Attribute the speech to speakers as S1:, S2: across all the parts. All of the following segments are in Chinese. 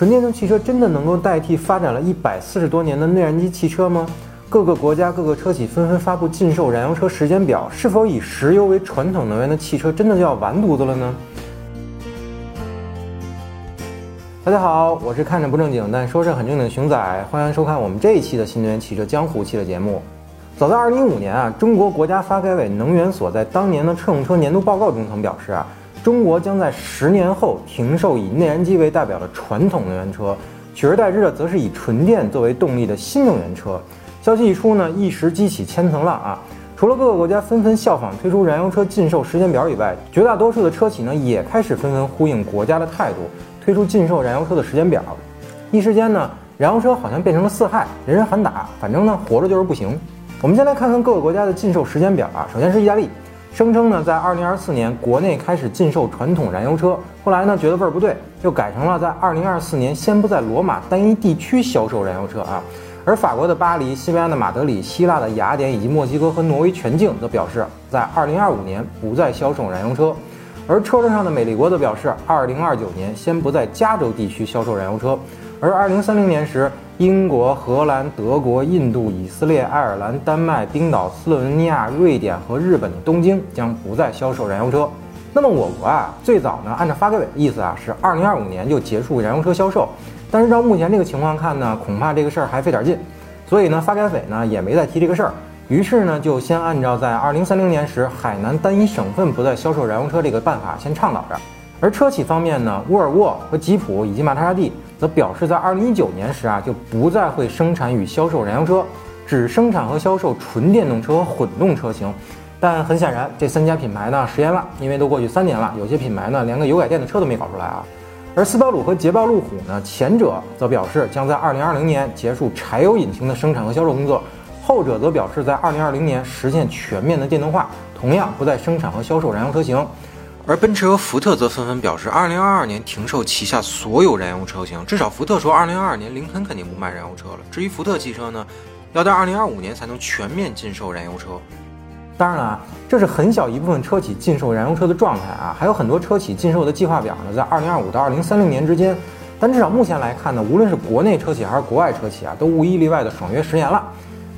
S1: 纯电动汽车真的能够代替发展了一百四十多年的内燃机汽车吗？各个国家各个车企纷纷发布禁售燃油车时间表，是否以石油为传统能源的汽车真的就要完犊子了呢？大家好，我是看着不正经但说事很正经的熊仔，欢迎收看我们这一期的新能源汽车江湖系列节目。早在2015年啊，中国国家发改委能源所在当年的乘用车年度报告中曾表示啊。中国将在十年后停售以内燃机为代表的传统能源车，取而代之的则是以纯电作为动力的新能源车。消息一出呢，一时激起千层浪啊！除了各个国家纷纷效仿推出燃油车禁售时间表以外，绝大多数的车企呢也开始纷纷呼应国家的态度，推出禁售燃油车的时间表。一时间呢，燃油车好像变成了四害，人人喊打，反正呢活着就是不行。我们先来看看各个国家的禁售时间表啊，首先是意大利。声称呢，在二零二四年国内开始禁售传统燃油车，后来呢觉得味儿不对，又改成了在二零二四年先不在罗马单一地区销售燃油车啊。而法国的巴黎、西班牙的马德里、希腊的雅典以及墨西哥和挪威全境则表示，在二零二五年不再销售燃油车。而车身上的美利国则表示，二零二九年先不在加州地区销售燃油车，而二零三零年时。英国、荷兰、德国、印度、以色列、爱尔兰、丹麦、冰岛、斯洛文尼亚、瑞典和日本的东京将不再销售燃油车。那么我国啊，最早呢，按照发改委的意思啊，是二零二五年就结束燃油车销售。但是照目前这个情况看呢，恐怕这个事儿还费点劲。所以呢，发改委呢也没再提这个事儿，于是呢，就先按照在二零三零年时海南单一省份不再销售燃油车这个办法先倡导着。而车企方面呢，沃尔沃和吉普以及玛莎拉蒂。则表示，在二零一九年时啊，就不再会生产与销售燃油车，只生产和销售纯电动车和混动车型。但很显然，这三家品牌呢食言了，因为都过去三年了，有些品牌呢连个油改电的车都没搞出来啊。而斯巴鲁和捷豹路虎呢，前者则表示将在二零二零年结束柴油引擎的生产和销售工作，后者则表示在二零二零年实现全面的电动化，同样不再生产和销售燃油车型。而奔驰和福特则纷纷表示，二零二二年停售旗下所有燃油车型。至少福特说，二零二二年林肯肯定不卖燃油车了。至于福特汽车呢，要到二零二五年才能全面禁售燃油车。当然了啊，这是很小一部分车企禁售燃油车的状态啊，还有很多车企禁售的计划表呢，在二零二五到二零三零年之间。但至少目前来看呢，无论是国内车企还是国外车企啊，都无一例外的爽约十年了。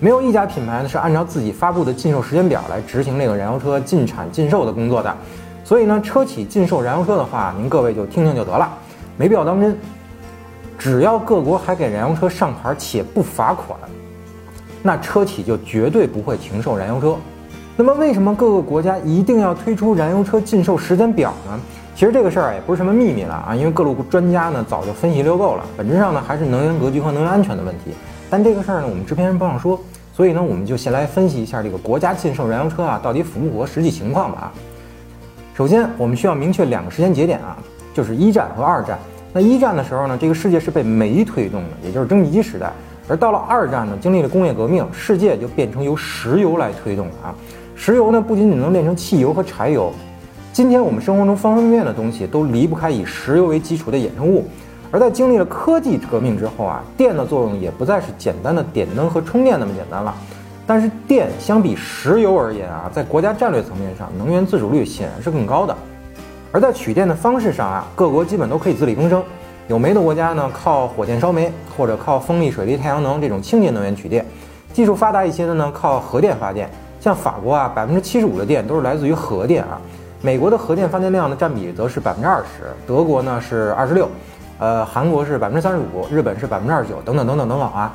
S1: 没有一家品牌呢是按照自己发布的禁售时间表来执行这个燃油车禁产禁售的工作的。所以呢，车企禁售燃油车的话，您各位就听听就得了，没必要当真。只要各国还给燃油车上牌且不罚款，那车企就绝对不会停售燃油车。那么，为什么各个国家一定要推出燃油车禁售时间表呢？其实这个事儿也不是什么秘密了啊，因为各路专家呢早就分析溜够了。本质上呢，还是能源格局和能源安全的问题。但这个事儿呢，我们制片人不让说，所以呢，我们就先来分析一下这个国家禁售燃油车啊，到底符不符合实际情况吧。首先，我们需要明确两个时间节点啊，就是一战和二战。那一战的时候呢，这个世界是被煤推动的，也就是蒸汽机时代；而到了二战呢，经历了工业革命，世界就变成由石油来推动了啊。石油呢，不仅仅能炼成汽油和柴油，今天我们生活中方方面面的东西都离不开以石油为基础的衍生物。而在经历了科技革命之后啊，电的作用也不再是简单的点灯和充电那么简单了。但是电相比石油而言啊，在国家战略层面上，能源自主率显然是更高的。而在取电的方式上啊，各国基本都可以自力更生。有煤的国家呢，靠火箭烧煤，或者靠风力、水力、太阳能这种清洁能源取电；技术发达一些的呢，靠核电发电。像法国啊，百分之七十五的电都是来自于核电啊。美国的核电发电量的占比则是百分之二十，德国呢是二十六，呃，韩国是百分之三十五，日本是百分之二十九，等等等等等等啊。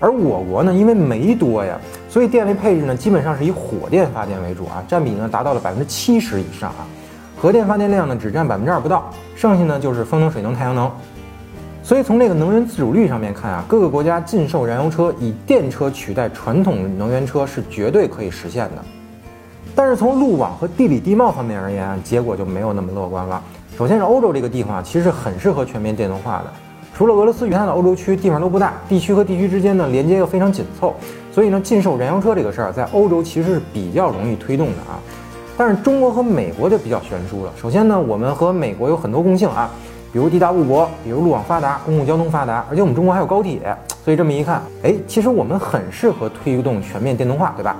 S1: 而我国呢，因为煤多呀，所以电力配置呢基本上是以火电发电为主啊，占比呢达到了百分之七十以上啊，核电发电量呢只占百分之二不到，剩下呢就是风能、水能、太阳能。所以从这个能源自主率上面看啊，各个国家禁售燃油车，以电车取代传统能源车是绝对可以实现的。但是从路网和地理地貌方面而言，结果就没有那么乐观了。首先是欧洲这个地方，其实很适合全面电动化的。除了俄罗斯以外的欧洲区，地方都不大，地区和地区之间呢连接又非常紧凑，所以呢禁售燃油车这个事儿在欧洲其实是比较容易推动的啊。但是中国和美国就比较悬殊了。首先呢，我们和美国有很多共性啊，比如地大物博，比如路网发达，公共交通发达，而且我们中国还有高铁，所以这么一看，哎，其实我们很适合推动全面电动化，对吧？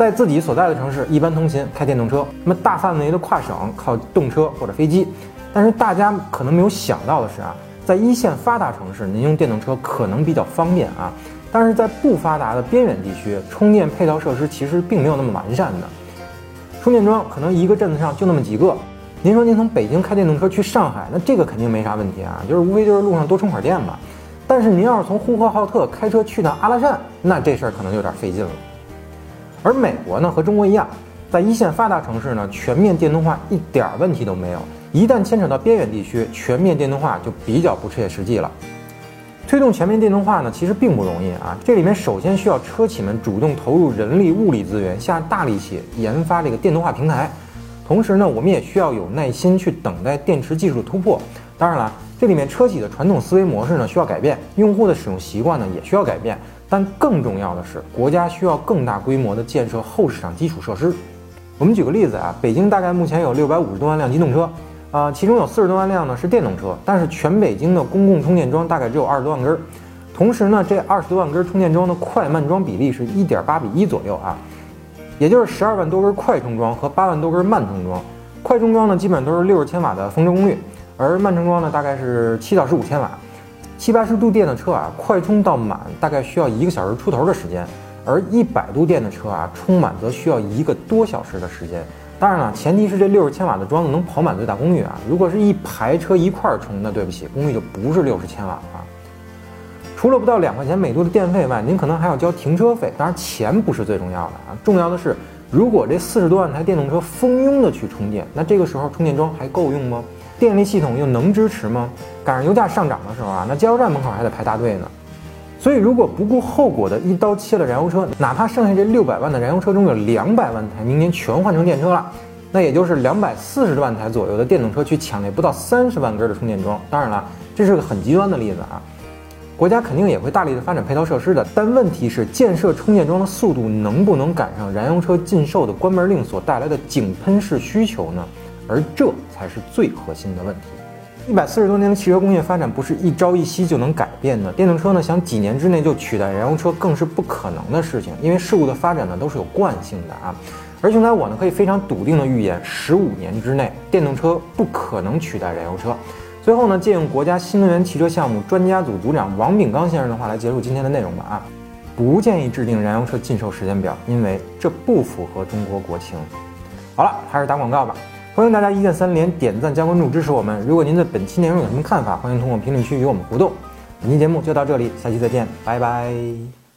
S1: 在自己所在的城市一般通勤开电动车，那么大范围的跨省靠动车或者飞机。但是大家可能没有想到的是啊。在一线发达城市，您用电动车可能比较方便啊，但是在不发达的边远地区，充电配套设施其实并没有那么完善的。充电桩可能一个镇子上就那么几个。您说您从北京开电动车去上海，那这个肯定没啥问题啊，就是无非就是路上多充会儿电吧。但是您要是从呼和浩特开车去趟阿拉善，那这事儿可能有点费劲了。而美国呢，和中国一样，在一线发达城市呢，全面电动化一点问题都没有。一旦牵扯到边远地区，全面电动化就比较不切实际了。推动全面电动化呢，其实并不容易啊。这里面首先需要车企们主动投入人力、物力资源，下大力气研发这个电动化平台。同时呢，我们也需要有耐心去等待电池技术突破。当然了，这里面车企的传统思维模式呢需要改变，用户的使用习惯呢也需要改变。但更重要的是，国家需要更大规模的建设后市场基础设施。我们举个例子啊，北京大概目前有六百五十多万辆机动车。啊，其中有四十多万辆呢是电动车，但是全北京的公共充电桩大概只有二十多万根儿。同时呢，这二十多万根充电桩的快慢桩比例是一点八比一左右啊，也就是十二万多根快充桩和八万多根慢充桩。快充桩呢，基本都是六十千瓦的峰值功率，而慢充桩呢，大概是七到十五千瓦。七八十度电的车啊，快充到满大概需要一个小时出头的时间，而一百度电的车啊，充满则需要一个多小时的时间。当然了，前提是这六十千瓦的桩子能跑满最大功率啊！如果是一排车一块儿充，那对不起，功率就不是六十千瓦了。除了不到两块钱每度的电费外，您可能还要交停车费。当然，钱不是最重要的啊，重要的是，如果这四十多万台电动车蜂拥的去充电，那这个时候充电桩还够用吗？电力系统又能支持吗？赶上油价上涨的时候啊，那加油站门口还得排大队呢。所以，如果不顾后果的一刀切了燃油车，哪怕剩下这六百万的燃油车中有两百万台明年全换成电车了，那也就是两百四十万台左右的电动车去抢那不到三十万根的充电桩。当然了，这是个很极端的例子啊，国家肯定也会大力的发展配套设施的，但问题是建设充电桩的速度能不能赶上燃油车禁售的关门令所带来的井喷式需求呢？而这才是最核心的问题。一百四十多年的汽车工业发展不是一朝一夕就能改变的。电动车呢，想几年之内就取代燃油车，更是不可能的事情。因为事物的发展呢，都是有惯性的啊。而熊仔我呢，可以非常笃定的预言，十五年之内，电动车不可能取代燃油车。最后呢，借用国家新能源汽车项目专家组组长王炳刚先生的话来结束今天的内容吧啊，不建议制定燃油车禁售时间表，因为这不符合中国国情。好了，还是打广告吧。欢迎大家一键三连、点赞加关注支持我们。如果您对本期内容有什么看法，欢迎通过评论区与我们互动。本期节目就到这里，下期再见，拜拜。